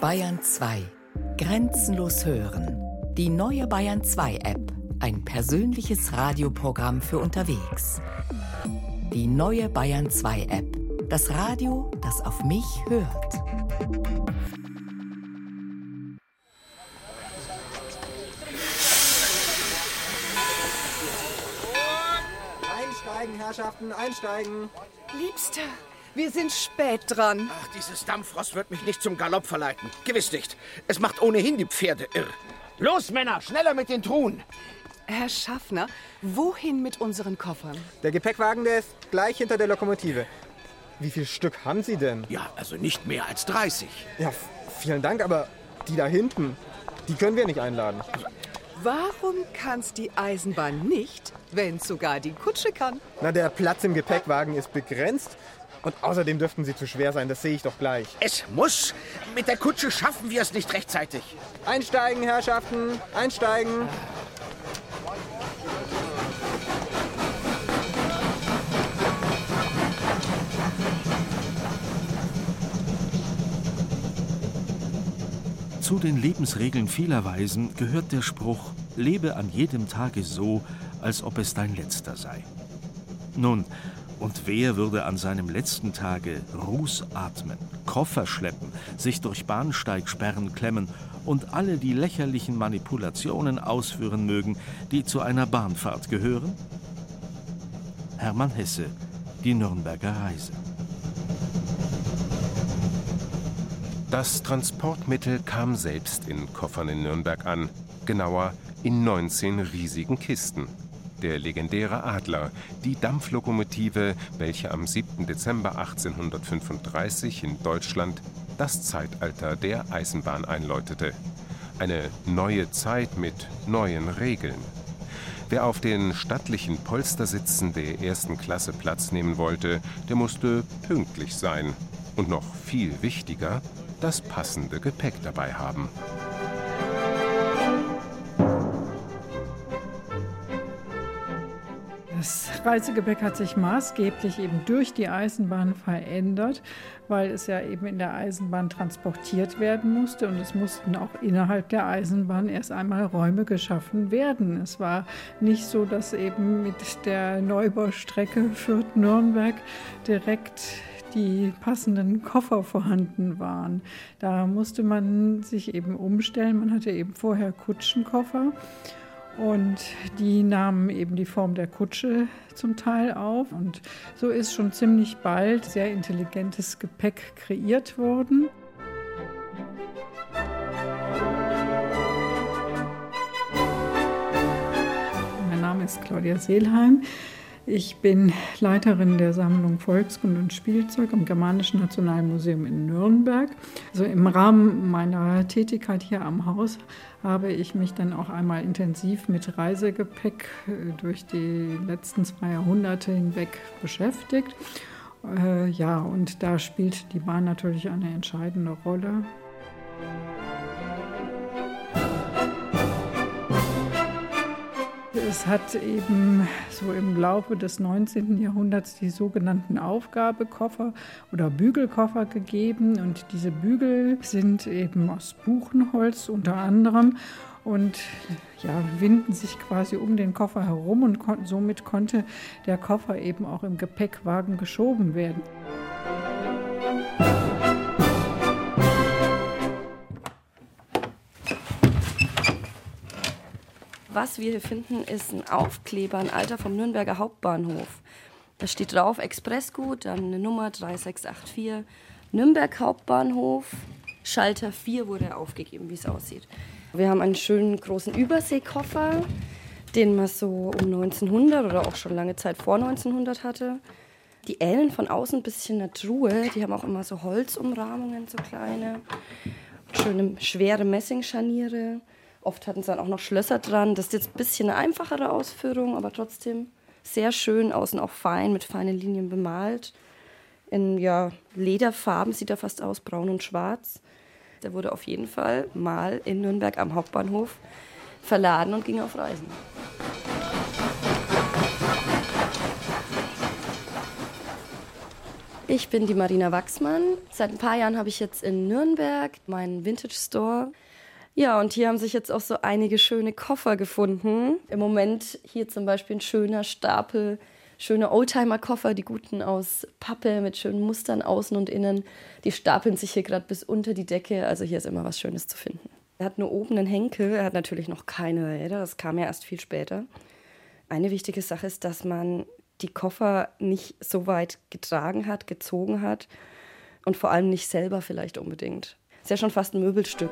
Bayern 2. Grenzenlos hören. Die neue Bayern 2 App. Ein persönliches Radioprogramm für unterwegs. Die neue Bayern 2 App. Das Radio, das auf mich hört. Einsteigen, Herrschaften, einsteigen. Liebster, wir sind spät dran. Ach, dieses Dampfrost wird mich nicht zum Galopp verleiten. Gewiss nicht. Es macht ohnehin die Pferde irr. Los, Männer, schneller mit den Truhen. Herr Schaffner, wohin mit unseren Koffern? Der Gepäckwagen, der ist gleich hinter der Lokomotive. Wie viel Stück haben Sie denn? Ja, also nicht mehr als 30. Ja, vielen Dank, aber die da hinten, die können wir nicht einladen. Warum kann's die Eisenbahn nicht, wenn sogar die Kutsche kann? Na, der Platz im Gepäckwagen ist begrenzt und außerdem dürften sie zu schwer sein, das sehe ich doch gleich. Es muss. Mit der Kutsche schaffen wir es nicht rechtzeitig. Einsteigen, Herrschaften, einsteigen. Zu den Lebensregeln vieler Weisen gehört der Spruch, lebe an jedem Tage so, als ob es dein letzter sei. Nun, und wer würde an seinem letzten Tage Ruß atmen, Koffer schleppen, sich durch Bahnsteigsperren klemmen und alle die lächerlichen Manipulationen ausführen mögen, die zu einer Bahnfahrt gehören? Hermann Hesse, die Nürnberger Reise. Das Transportmittel kam selbst in Koffern in Nürnberg an, genauer in 19 riesigen Kisten. Der legendäre Adler, die Dampflokomotive, welche am 7. Dezember 1835 in Deutschland das Zeitalter der Eisenbahn einläutete. Eine neue Zeit mit neuen Regeln. Wer auf den stattlichen Polstersitzen der ersten Klasse Platz nehmen wollte, der musste pünktlich sein. Und noch viel wichtiger, das passende Gepäck dabei haben. Das Reisegepäck hat sich maßgeblich eben durch die Eisenbahn verändert, weil es ja eben in der Eisenbahn transportiert werden musste und es mussten auch innerhalb der Eisenbahn erst einmal Räume geschaffen werden. Es war nicht so, dass eben mit der Neubaustrecke Fürth-Nürnberg direkt die passenden Koffer vorhanden waren. Da musste man sich eben umstellen. Man hatte eben vorher Kutschenkoffer und die nahmen eben die Form der Kutsche zum Teil auf. Und so ist schon ziemlich bald sehr intelligentes Gepäck kreiert worden. Mein Name ist Claudia Seelheim. Ich bin Leiterin der Sammlung Volkskunde und Spielzeug am Germanischen Nationalmuseum in Nürnberg. Also im Rahmen meiner Tätigkeit hier am Haus habe ich mich dann auch einmal intensiv mit Reisegepäck äh, durch die letzten zwei Jahrhunderte hinweg beschäftigt. Äh, ja, und da spielt die Bahn natürlich eine entscheidende Rolle. Es hat eben so im Laufe des 19. Jahrhunderts die sogenannten Aufgabekoffer oder Bügelkoffer gegeben. Und diese Bügel sind eben aus Buchenholz unter anderem und ja, winden sich quasi um den Koffer herum und kon somit konnte der Koffer eben auch im Gepäckwagen geschoben werden. Was wir hier finden, ist ein Aufkleber, ein alter vom Nürnberger Hauptbahnhof. Da steht drauf Expressgut, dann eine Nummer 3684, Nürnberg Hauptbahnhof, Schalter 4 wurde aufgegeben, wie es aussieht. Wir haben einen schönen großen Überseekoffer, den man so um 1900 oder auch schon lange Zeit vor 1900 hatte. Die ähneln von außen ein bisschen einer Truhe. Die haben auch immer so Holzumrahmungen, so kleine. Schöne, schwere Messingscharniere. Oft hatten sie dann auch noch Schlösser dran. Das ist jetzt ein bisschen eine einfachere Ausführung, aber trotzdem sehr schön. Außen auch fein, mit feinen Linien bemalt. In ja, Lederfarben sieht er fast aus, braun und schwarz. Der wurde auf jeden Fall mal in Nürnberg am Hauptbahnhof verladen und ging auf Reisen. Ich bin die Marina Wachsmann. Seit ein paar Jahren habe ich jetzt in Nürnberg meinen Vintage Store. Ja, und hier haben sich jetzt auch so einige schöne Koffer gefunden. Im Moment hier zum Beispiel ein schöner Stapel, schöne Oldtimer-Koffer, die guten aus Pappe mit schönen Mustern außen und innen. Die stapeln sich hier gerade bis unter die Decke. Also hier ist immer was Schönes zu finden. Er hat nur oben einen Henkel, er hat natürlich noch keine Räder, das kam ja erst viel später. Eine wichtige Sache ist, dass man die Koffer nicht so weit getragen hat, gezogen hat und vor allem nicht selber vielleicht unbedingt. Ist ja schon fast ein Möbelstück.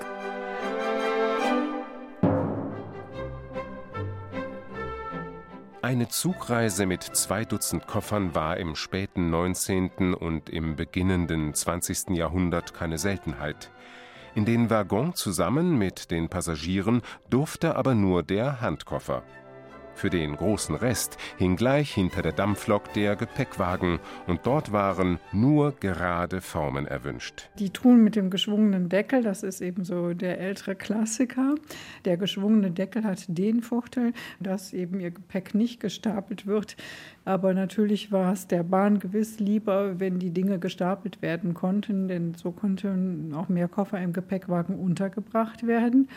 Eine Zugreise mit zwei Dutzend Koffern war im späten 19. und im beginnenden 20. Jahrhundert keine Seltenheit. In den Waggon zusammen mit den Passagieren durfte aber nur der Handkoffer. Für den großen Rest hing gleich hinter der Dampflok der Gepäckwagen und dort waren nur gerade Formen erwünscht. Die Truhen mit dem geschwungenen Deckel, das ist eben so der ältere Klassiker. Der geschwungene Deckel hat den Vorteil, dass eben ihr Gepäck nicht gestapelt wird. Aber natürlich war es der Bahn gewiss lieber, wenn die Dinge gestapelt werden konnten, denn so konnten auch mehr Koffer im Gepäckwagen untergebracht werden.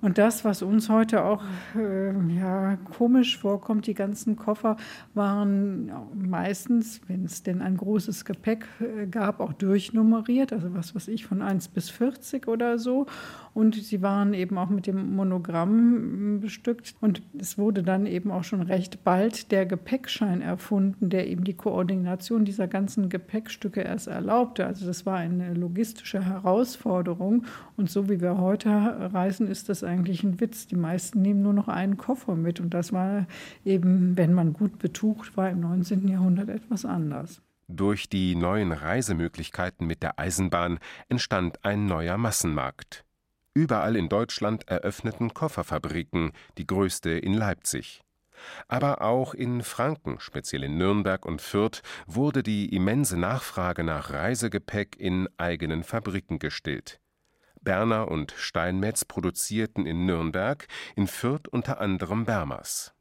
Und das, was uns heute auch äh, ja, komisch vorkommt, die ganzen Koffer waren meistens, wenn es denn ein großes Gepäck äh, gab, auch durchnummeriert, also was weiß ich, von 1 bis 40 oder so. Und sie waren eben auch mit dem Monogramm bestückt. Und es wurde dann eben auch schon recht bald der Gepäckschein erfunden, der eben die Koordination dieser ganzen Gepäckstücke erst erlaubte. Also das war eine logistische Herausforderung. Und so wie wir heute reisen, ist das eigentlich ein Witz. Die meisten nehmen nur noch einen Koffer mit. Und das war eben, wenn man gut betucht war, im 19. Jahrhundert etwas anders. Durch die neuen Reisemöglichkeiten mit der Eisenbahn entstand ein neuer Massenmarkt. Überall in Deutschland eröffneten Kofferfabriken, die größte in Leipzig. Aber auch in Franken, speziell in Nürnberg und Fürth, wurde die immense Nachfrage nach Reisegepäck in eigenen Fabriken gestillt. Berner und Steinmetz produzierten in Nürnberg, in Fürth unter anderem Bermers.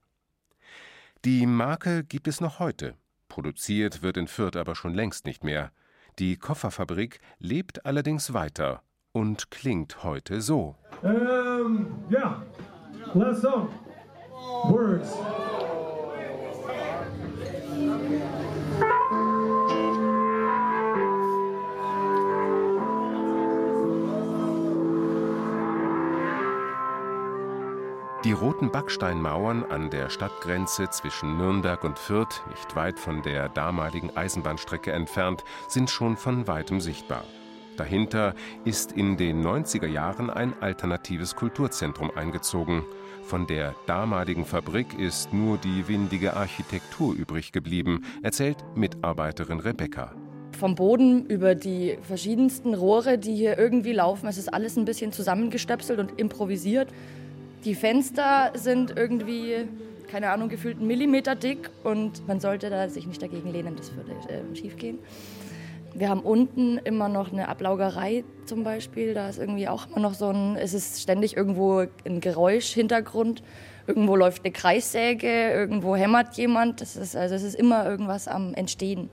Die Marke gibt es noch heute. Produziert wird in Fürth aber schon längst nicht mehr. Die Kofferfabrik lebt allerdings weiter und klingt heute so. Ähm, ja, last song. Words. Die roten Backsteinmauern an der Stadtgrenze zwischen Nürnberg und Fürth, nicht weit von der damaligen Eisenbahnstrecke entfernt, sind schon von weitem sichtbar. Dahinter ist in den 90er Jahren ein alternatives Kulturzentrum eingezogen. Von der damaligen Fabrik ist nur die windige Architektur übrig geblieben, erzählt Mitarbeiterin Rebecca. Vom Boden über die verschiedensten Rohre, die hier irgendwie laufen, es ist alles ein bisschen zusammengestöpselt und improvisiert. Die Fenster sind irgendwie, keine Ahnung, gefühlt einen Millimeter dick und man sollte da sich nicht dagegen lehnen, das würde äh, schief gehen. Wir haben unten immer noch eine Ablaugerei zum Beispiel. Da ist irgendwie auch immer noch so ein, es ist ständig irgendwo ein Geräusch-Hintergrund. Irgendwo läuft eine Kreissäge, irgendwo hämmert jemand. Das ist, also es ist immer irgendwas am Entstehen.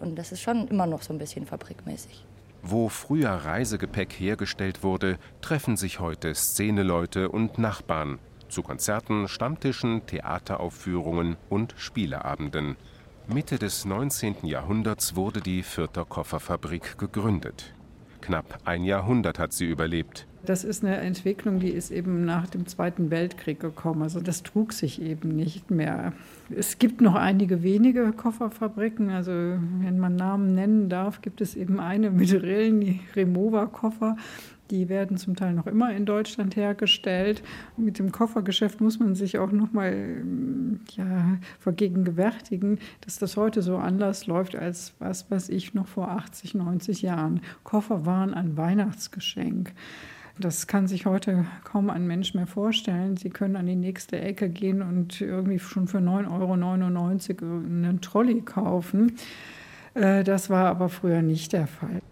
Und das ist schon immer noch so ein bisschen fabrikmäßig. Wo früher Reisegepäck hergestellt wurde, treffen sich heute Szeneleute und Nachbarn zu Konzerten, Stammtischen, Theateraufführungen und Spieleabenden. Mitte des 19. Jahrhunderts wurde die Fürther Kofferfabrik gegründet. Knapp ein Jahrhundert hat sie überlebt. Das ist eine Entwicklung, die ist eben nach dem Zweiten Weltkrieg gekommen. Also das trug sich eben nicht mehr. Es gibt noch einige wenige Kofferfabriken. Also wenn man Namen nennen darf, gibt es eben eine mit Rillen, die Remova-Koffer. Die werden zum Teil noch immer in Deutschland hergestellt. Mit dem Koffergeschäft muss man sich auch noch mal ja, vergegenwärtigen, dass das heute so anders läuft als was, was ich noch vor 80, 90 Jahren. Koffer waren ein Weihnachtsgeschenk. Das kann sich heute kaum ein Mensch mehr vorstellen. Sie können an die nächste Ecke gehen und irgendwie schon für 9,99 Euro einen Trolley kaufen. Äh, das war aber früher nicht der Fall.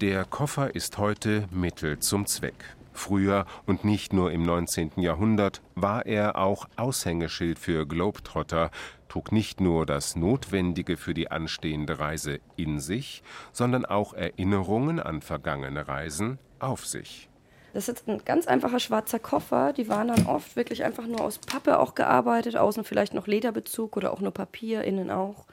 Der Koffer ist heute Mittel zum Zweck. Früher und nicht nur im 19. Jahrhundert war er auch Aushängeschild für Globetrotter, trug nicht nur das Notwendige für die anstehende Reise in sich, sondern auch Erinnerungen an vergangene Reisen auf sich. Das ist ein ganz einfacher schwarzer Koffer. Die waren dann oft wirklich einfach nur aus Pappe auch gearbeitet, außen vielleicht noch Lederbezug oder auch nur Papier, innen auch.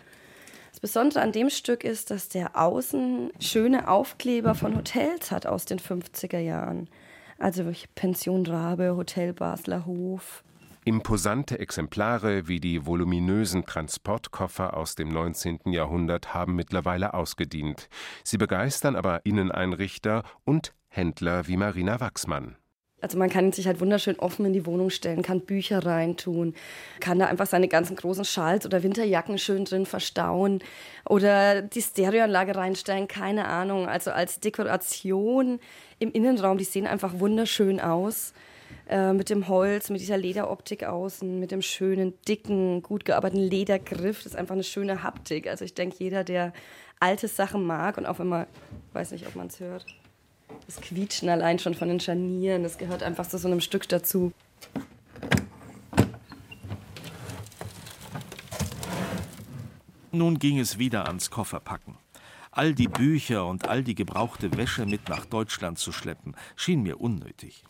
Besondere an dem Stück ist, dass der außen schöne Aufkleber von Hotels hat aus den 50er Jahren. Also Pension Rabe, Hotel Basler Hof. Imposante Exemplare wie die voluminösen Transportkoffer aus dem 19. Jahrhundert haben mittlerweile ausgedient. Sie begeistern aber Inneneinrichter und Händler wie Marina Wachsmann. Also man kann sich halt wunderschön offen in die Wohnung stellen, kann Bücher reintun, kann da einfach seine ganzen großen Schals oder Winterjacken schön drin verstauen oder die Stereoanlage reinstellen, keine Ahnung. Also als Dekoration im Innenraum, die sehen einfach wunderschön aus. Äh, mit dem Holz, mit dieser Lederoptik außen, mit dem schönen, dicken, gut gearbeiteten Ledergriff. Das ist einfach eine schöne Haptik. Also ich denke, jeder, der alte Sachen mag und auch man, weiß nicht, ob man es hört, das Quietschen allein schon von den Scharnieren, das gehört einfach zu so einem Stück dazu. Nun ging es wieder ans Kofferpacken. All die Bücher und all die gebrauchte Wäsche mit nach Deutschland zu schleppen, schien mir unnötig.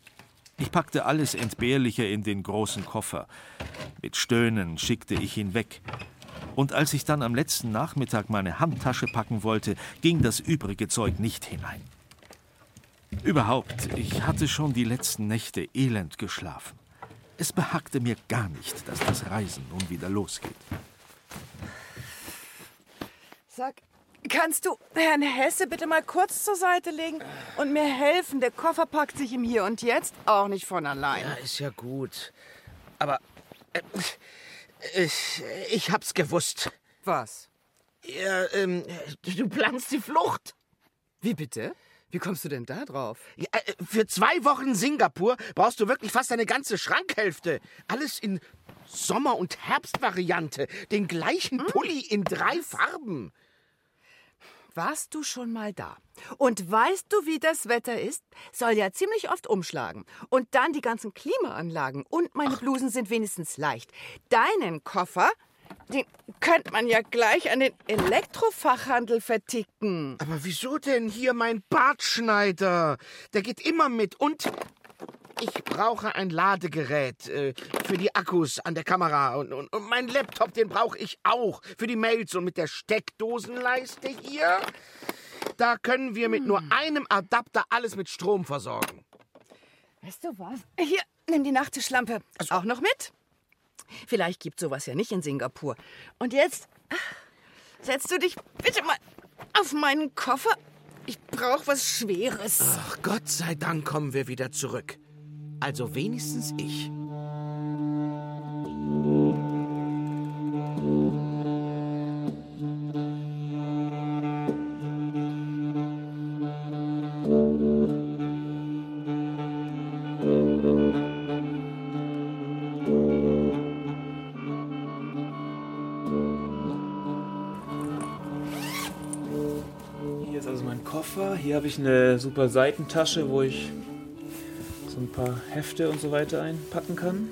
Ich packte alles entbehrlicher in den großen Koffer. Mit Stöhnen schickte ich ihn weg. Und als ich dann am letzten Nachmittag meine Handtasche packen wollte, ging das übrige Zeug nicht hinein. Überhaupt, ich hatte schon die letzten Nächte elend geschlafen. Es behagte mir gar nicht, dass das Reisen nun wieder losgeht. Sag, kannst du Herrn Hesse bitte mal kurz zur Seite legen und mir helfen? Der Koffer packt sich im Hier und Jetzt auch nicht von allein. Ja, ist ja gut. Aber äh, ich, ich hab's gewusst. Was? Ja, ähm, du planst die Flucht. Wie bitte? Wie kommst du denn da drauf? Ja, äh, für zwei Wochen Singapur brauchst du wirklich fast eine ganze Schrankhälfte. Alles in Sommer- und Herbstvariante. Den gleichen Hm? Pulli in drei Farben. Warst du schon mal da? Und weißt du, wie das Wetter ist? Soll ja ziemlich oft umschlagen. Und dann die ganzen Klimaanlagen. Und meine Blusen sind wenigstens leicht. Deinen Koffer, den könnte man ja gleich an den Elektrofachhandel verticken. Aber wieso denn hier mein Bartschneider? Der geht immer mit. Und ich brauche ein Ladegerät äh, für die Akkus an der Kamera. Und, und, und mein Laptop, den brauche ich auch für die Mails. Und mit der Steckdosenleiste hier, da können wir mit nur einem Adapter alles mit Strom versorgen. Weißt du was? Hier, nimm die Nachttischlampe. Auch noch mit? Vielleicht gibt sowas ja nicht in Singapur. Und jetzt setzt du dich bitte mal auf meinen Koffer. Ich brauche was Schweres. Ach, Gott sei Dank kommen wir wieder zurück. Also wenigstens ich. Hier habe ich eine super Seitentasche, wo ich so ein paar Hefte und so weiter einpacken kann.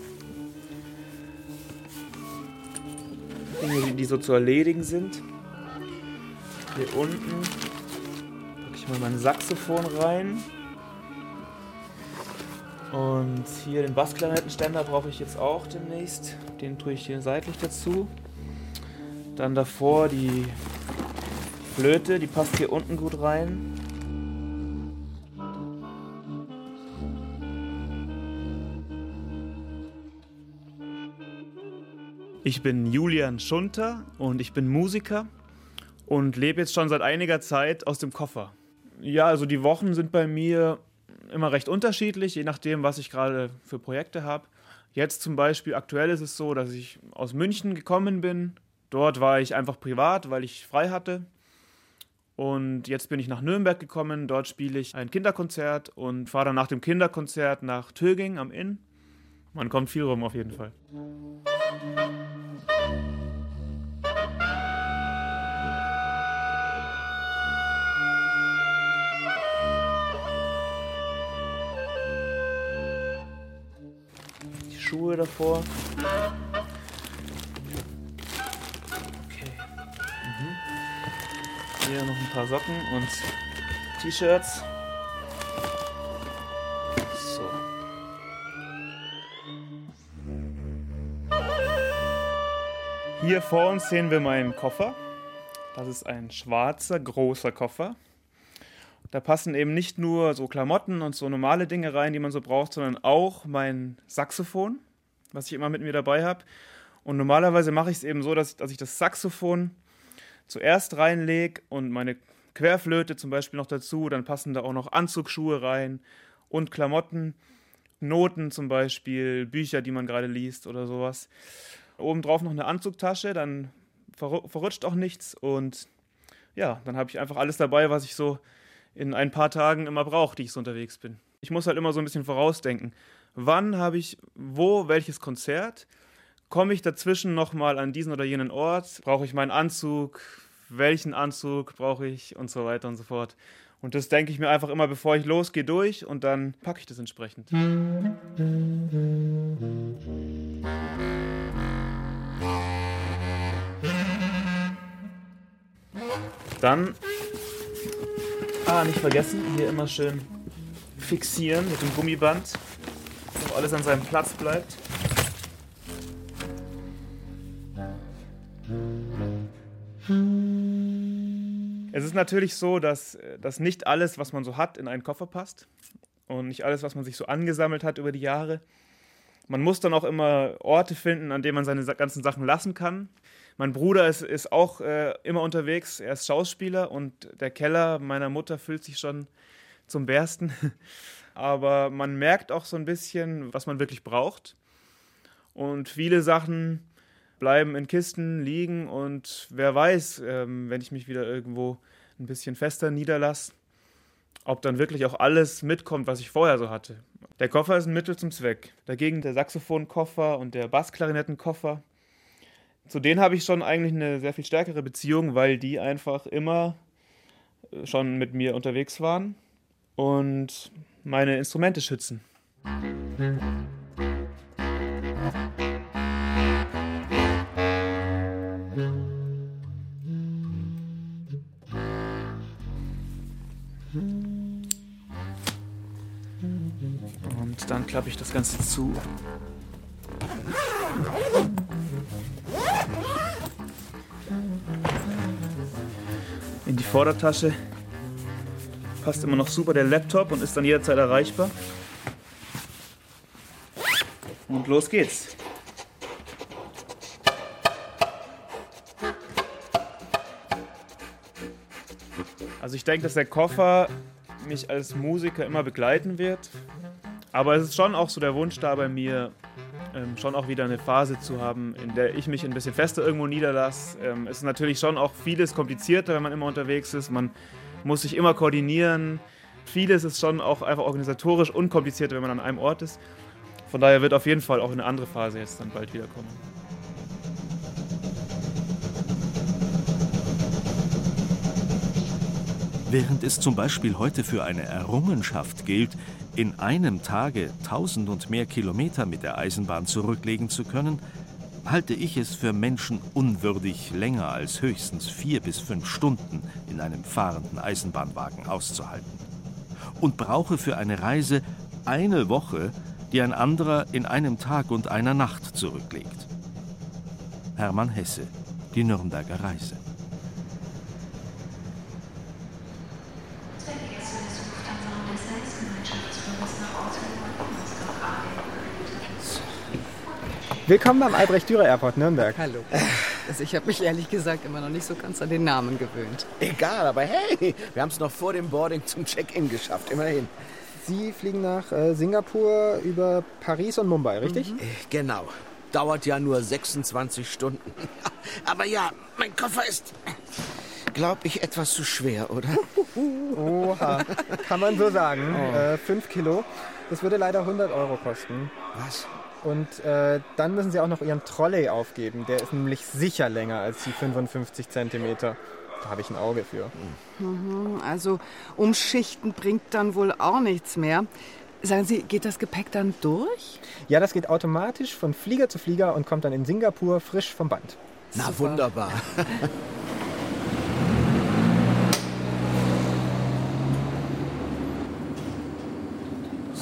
Dinge, die- so zu erledigen sind. Hier unten packe ich mal mein Saxophon rein. Und hier den Bassklarinettenständer brauche ich jetzt auch demnächst. Den tue ich hier seitlich dazu. Dann davor die Flöte, die passt hier unten gut rein. Ich bin Julian Schunter und ich bin Musiker und lebe jetzt schon seit einiger Zeit aus dem Koffer. Ja, also die Wochen sind bei mir immer recht unterschiedlich, je nachdem, was ich gerade für Projekte habe. Jetzt zum Beispiel, aktuell ist es so, dass ich aus München gekommen bin. Dort war ich einfach privat, weil ich frei hatte. Und jetzt bin ich nach Nürnberg gekommen. Dort spiele ich ein Kinderkonzert und fahre dann nach dem Kinderkonzert nach Töging am Inn. Man kommt viel rum auf jeden Fall. Die Schuhe davor. Okay. Mhm. Hier noch ein paar Socken und T-Shirts. Hier vor uns sehen wir meinen Koffer. Das ist ein schwarzer, großer Koffer. Da passen eben nicht nur so Klamotten und so normale Dinge rein, die man so braucht, sondern auch mein Saxophon, was ich immer mit mir dabei habe. Und normalerweise mache ich es eben so, dass, dass ich das Saxophon zuerst reinlege und meine Querflöte zum Beispiel noch dazu. Dann passen da auch noch Anzugsschuhe rein und Klamotten, Noten zum Beispiel, Bücher, die man gerade liest oder sowas. Obendrauf noch eine Anzugtasche, dann verrutscht auch nichts und ja, dann habe ich einfach alles dabei, was ich so in ein paar Tagen immer brauche, die ich so unterwegs bin. Ich muss halt immer so ein bisschen vorausdenken. Wann habe ich wo welches Konzert? Komme ich dazwischen nochmal an diesen oder jenen Ort? Brauche ich meinen Anzug? Welchen Anzug brauche ich? Und so weiter und so fort. Und das denke ich mir einfach immer, bevor ich losgehe, durch und dann packe ich das entsprechend. Dann, ah, nicht vergessen, hier immer schön fixieren mit dem Gummiband, dass alles an seinem Platz bleibt. Es ist natürlich so, dass, dass nicht alles, was man so hat, in einen Koffer passt und nicht alles, was man sich so angesammelt hat über die Jahre. Man muss dann auch immer Orte finden, an denen man seine ganzen Sachen lassen kann. Mein Bruder ist, ist auch äh, immer unterwegs, er ist Schauspieler und der Keller meiner Mutter füllt sich schon zum Bersten. Aber man merkt auch so ein bisschen, was man wirklich braucht. Und viele Sachen bleiben in Kisten liegen und wer weiß, ähm, wenn ich mich wieder irgendwo ein bisschen fester niederlasse, ob dann wirklich auch alles mitkommt, was ich vorher so hatte. Der Koffer ist ein Mittel zum Zweck. Dagegen der Saxophonkoffer und der Bassklarinettenkoffer zu denen habe ich schon eigentlich eine sehr viel stärkere Beziehung, weil die einfach immer äh, schon mit mir unterwegs waren und meine Instrumente schützen. Und dann klappe ich das Ganze zu. In die Vordertasche passt immer noch super der Laptop und ist dann jederzeit erreichbar. Und los geht's. Also ich denke, dass der Koffer mich als Musiker immer begleiten wird. Aber es ist schon auch so der Wunsch da bei mir, ähm, schon auch wieder eine Phase zu haben, in der ich mich ein bisschen fester irgendwo niederlasse. Ähm, es ist natürlich schon auch vieles komplizierter, wenn man immer unterwegs ist. Man muss sich immer koordinieren. Vieles ist schon auch einfach organisatorisch unkomplizierter, wenn man an einem Ort ist. Von daher wird auf jeden Fall auch eine andere Phase jetzt dann bald wiederkommen. Während es zum Beispiel heute für eine Errungenschaft gilt, in einem Tage tausend und mehr Kilometer mit der Eisenbahn zurücklegen zu können, halte ich es für Menschen unwürdig, länger als höchstens vier bis fünf Stunden in einem fahrenden Eisenbahnwagen auszuhalten. Und brauche für eine Reise eine Woche, die ein anderer in einem Tag und einer Nacht zurücklegt. Hermann Hesse, die Nürnberger Reise. Willkommen beim Albrecht-Dürer Airport Nürnberg. Hallo. Also ich habe mich ehrlich gesagt immer noch nicht so ganz an den Namen gewöhnt. Egal, aber hey, wir haben es noch vor dem Boarding zum Check-in geschafft, immerhin. Sie fliegen nach äh, Singapur über Paris und Mumbai, richtig? Mhm. Genau. Dauert ja nur 26 Stunden. Aber ja, mein Koffer ist, glaube ich, etwas zu schwer, oder? Oha, kann man so sagen. Oh. Äh, fünf Kilo. Das würde leider 100 Euro kosten. Was? Und äh, dann müssen Sie auch noch Ihren Trolley aufgeben. Der ist nämlich sicher länger als die 55 Zentimeter. Da habe ich ein Auge für. Mhm, also umschichten bringt dann wohl auch nichts mehr. Sagen Sie, geht das Gepäck dann durch? Ja, das geht automatisch von Flieger zu Flieger und kommt dann in Singapur frisch vom Band. Na Super. wunderbar.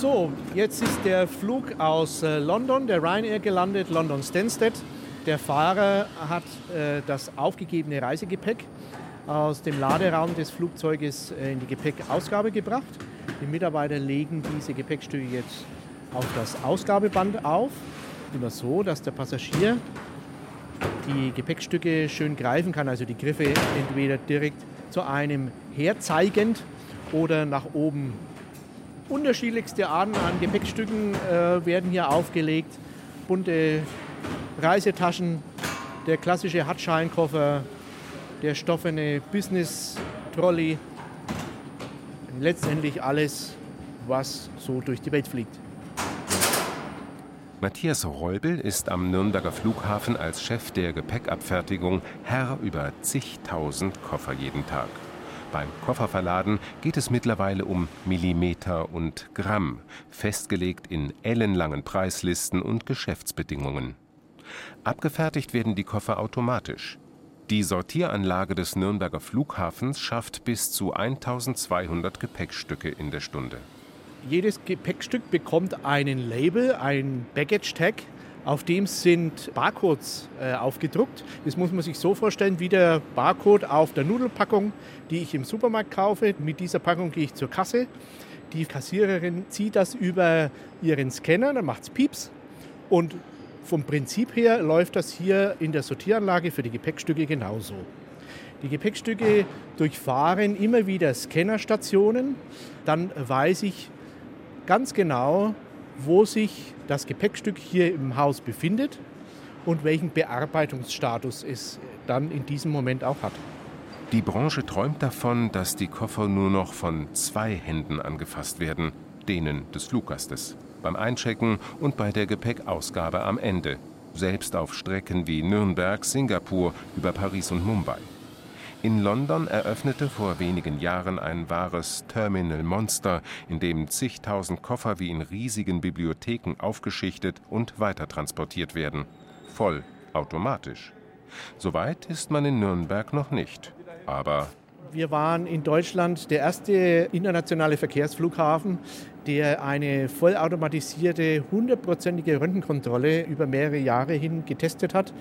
So, jetzt ist der Flug aus äh, London, der Ryanair gelandet, London Stansted. Der Fahrer hat äh, das aufgegebene Reisegepäck aus dem Laderaum des Flugzeuges äh, in die Gepäckausgabe gebracht. Die Mitarbeiter legen diese Gepäckstücke jetzt auf das Ausgabeband auf. Immer so, dass der Passagier die Gepäckstücke schön greifen kann, also die Griffe entweder direkt zu einem herzeigend oder nach oben. Unterschiedlichste Arten an Gepäckstücken äh, werden hier aufgelegt. Bunte Reisetaschen, der klassische Hartschalenkoffer, der stoffene Business-Trolley. Letztendlich alles, was so durch die Welt fliegt. Matthias Reubel ist am Nürnberger Flughafen als Chef der Gepäckabfertigung Herr über zigtausend Koffer jeden Tag. Beim Kofferverladen geht es mittlerweile um Millimeter und Gramm, festgelegt in ellenlangen Preislisten und Geschäftsbedingungen. Abgefertigt werden die Koffer automatisch. Die Sortieranlage des Nürnberger Flughafens schafft bis zu 1200 Gepäckstücke in der Stunde. Jedes Gepäckstück bekommt einen Label, ein Baggage Tag, auf dem sind Barcodes äh, aufgedruckt. Das muss man sich so vorstellen wie der Barcode auf der Nudelpackung, die ich im Supermarkt kaufe. Mit dieser Packung gehe ich zur Kasse. Die Kassiererin zieht das über ihren Scanner, dann macht es Pieps. Und vom Prinzip her läuft das hier in der Sortieranlage für die Gepäckstücke genauso. Die Gepäckstücke durchfahren immer wieder Scannerstationen. Dann weiß ich, ganz genau, wo sich das Gepäckstück hier im Haus befindet und welchen Bearbeitungsstatus es dann in diesem Moment auch hat. Die Branche träumt davon, dass die Koffer nur noch von zwei Händen angefasst werden, denen des Fluggastes, beim Einchecken und bei der Gepäckausgabe am Ende, selbst auf Strecken wie Nürnberg, Singapur, über Paris und Mumbai. In London eröffnete vor wenigen Jahren ein wahres Terminal Monster, in dem zigtausend Koffer wie in riesigen Bibliotheken aufgeschichtet und weitertransportiert werden. Voll automatisch. Soweit ist man in Nürnberg noch nicht. Aber wir waren in Deutschland der erste internationale Verkehrsflughafen, der eine vollautomatisierte, hundertprozentige Röntgenkontrolle über mehrere Jahre hin getestet hat,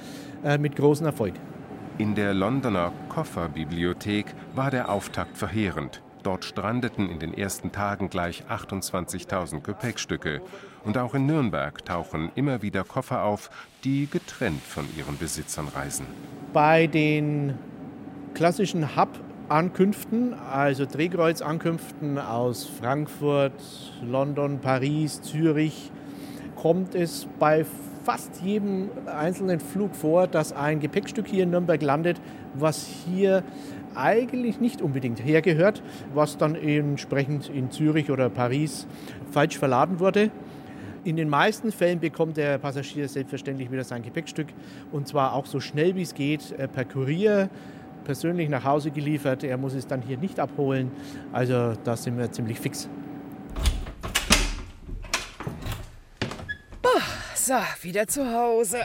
äh, mit großem Erfolg. In der Londoner Kofferbibliothek war der Auftakt verheerend. Dort strandeten in den ersten Tagen gleich 28.000 Gepäckstücke. Und auch in Nürnberg tauchen immer wieder Koffer auf, die getrennt von ihren Besitzern reisen. Bei den klassischen Hub-Ankünften, also Drehkreuz-Ankünften aus Frankfurt, London, Paris, Zürich, kommt es bei fast jedem einzelnen Flug vor, dass ein Gepäckstück hier in Nürnberg landet, was hier eigentlich nicht unbedingt hergehört, was dann entsprechend in Zürich oder Paris falsch verladen wurde. In den meisten Fällen bekommt der Passagier selbstverständlich wieder sein Gepäckstück und zwar auch so schnell wie es geht äh, per Kurier persönlich nach Hause geliefert. Er muss es dann hier nicht abholen. Also da sind wir ziemlich fix. So, wieder zu Hause.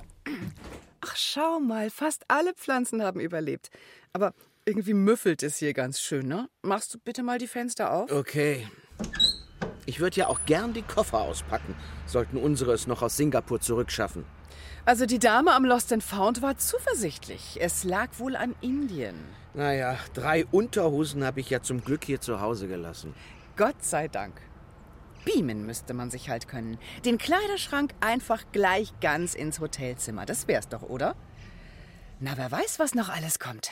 Ach, schau mal, fast alle Pflanzen haben überlebt. Aber irgendwie müffelt es hier ganz schön, ne? Machst du bitte mal die Fenster auf? Okay. Ich würde ja auch gern die Koffer auspacken, sollten unsere es noch aus Singapur zurückschaffen. Also die Dame am Lost and Found war zuversichtlich. Es lag wohl an Indien. Naja, drei Unterhosen habe ich ja zum Glück hier zu Hause gelassen. Gott sei Dank. Beamen müsste man sich halt können. Den Kleiderschrank einfach gleich ganz ins Hotelzimmer. Das wär's doch, oder? Na, wer weiß, was noch alles kommt.